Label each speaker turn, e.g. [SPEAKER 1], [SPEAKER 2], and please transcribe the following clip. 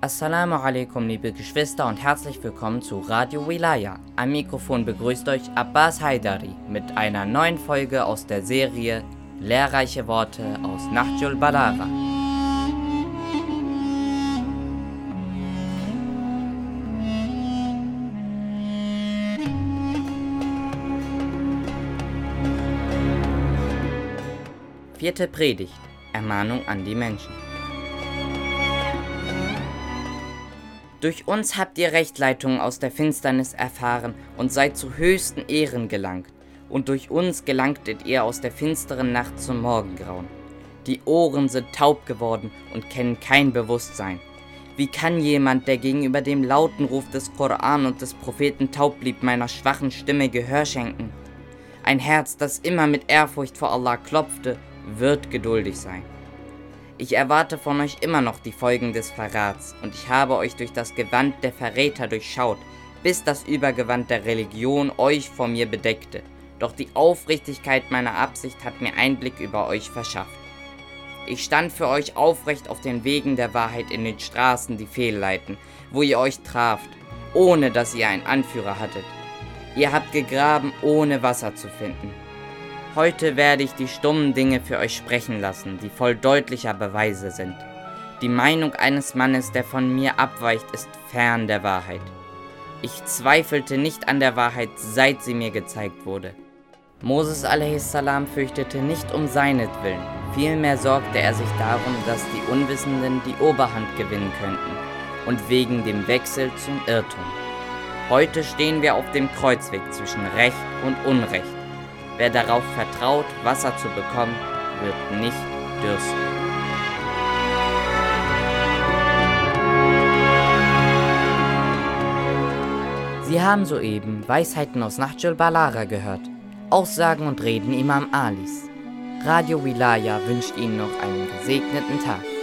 [SPEAKER 1] Assalamu alaikum, liebe Geschwister, und herzlich willkommen zu Radio Wilaya. Am Mikrofon begrüßt euch Abbas Haidari mit einer neuen Folge aus der Serie Lehrreiche Worte aus Nahjul Balagha. Vierte Predigt. Ermahnung an die Menschen. Durch uns habt ihr Rechtleitung aus der Finsternis erfahren und seid zu höchsten Ehren gelangt. Und durch uns gelangtet ihr aus der finsteren Nacht zum Morgengrauen. Die Ohren sind taub geworden und kennen kein Bewusstsein. Wie kann jemand, der gegenüber dem lauten Ruf des Koran und des Propheten taub blieb, meiner schwachen Stimme Gehör schenken? Ein Herz, das immer mit Ehrfurcht vor Allah klopfte, wird geduldig sein. Ich erwarte von euch immer noch die Folgen des Verrats, und ich habe euch durch das Gewand der Verräter durchschaut, bis das Übergewand der Religion euch vor mir bedeckte. Doch die Aufrichtigkeit meiner Absicht hat mir Einblick über euch verschafft. Ich stand für euch aufrecht auf den Wegen der Wahrheit in den Straßen, die fehlleiten, wo ihr euch traft, ohne dass ihr einen Anführer hattet. Ihr habt gegraben, ohne Wasser zu finden. Heute werde ich die stummen Dinge für euch sprechen lassen, die voll deutlicher Beweise sind. Die Meinung eines Mannes, der von mir abweicht, ist fern der Wahrheit. Ich zweifelte nicht an der Wahrheit, seit sie mir gezeigt wurde. Moses a.s. fürchtete nicht um seinetwillen, vielmehr sorgte er sich darum, dass die Unwissenden die Oberhand gewinnen könnten und wegen dem Wechsel zum Irrtum. Heute stehen wir auf dem Kreuzweg zwischen Recht und Unrecht Wer darauf vertraut, Wasser zu bekommen, wird nicht dürsten. Sie haben soeben Weisheiten aus Nahjul Balara gehört, Aussagen und Reden Imam Alis. Radio Wilaya wünscht Ihnen noch einen gesegneten Tag.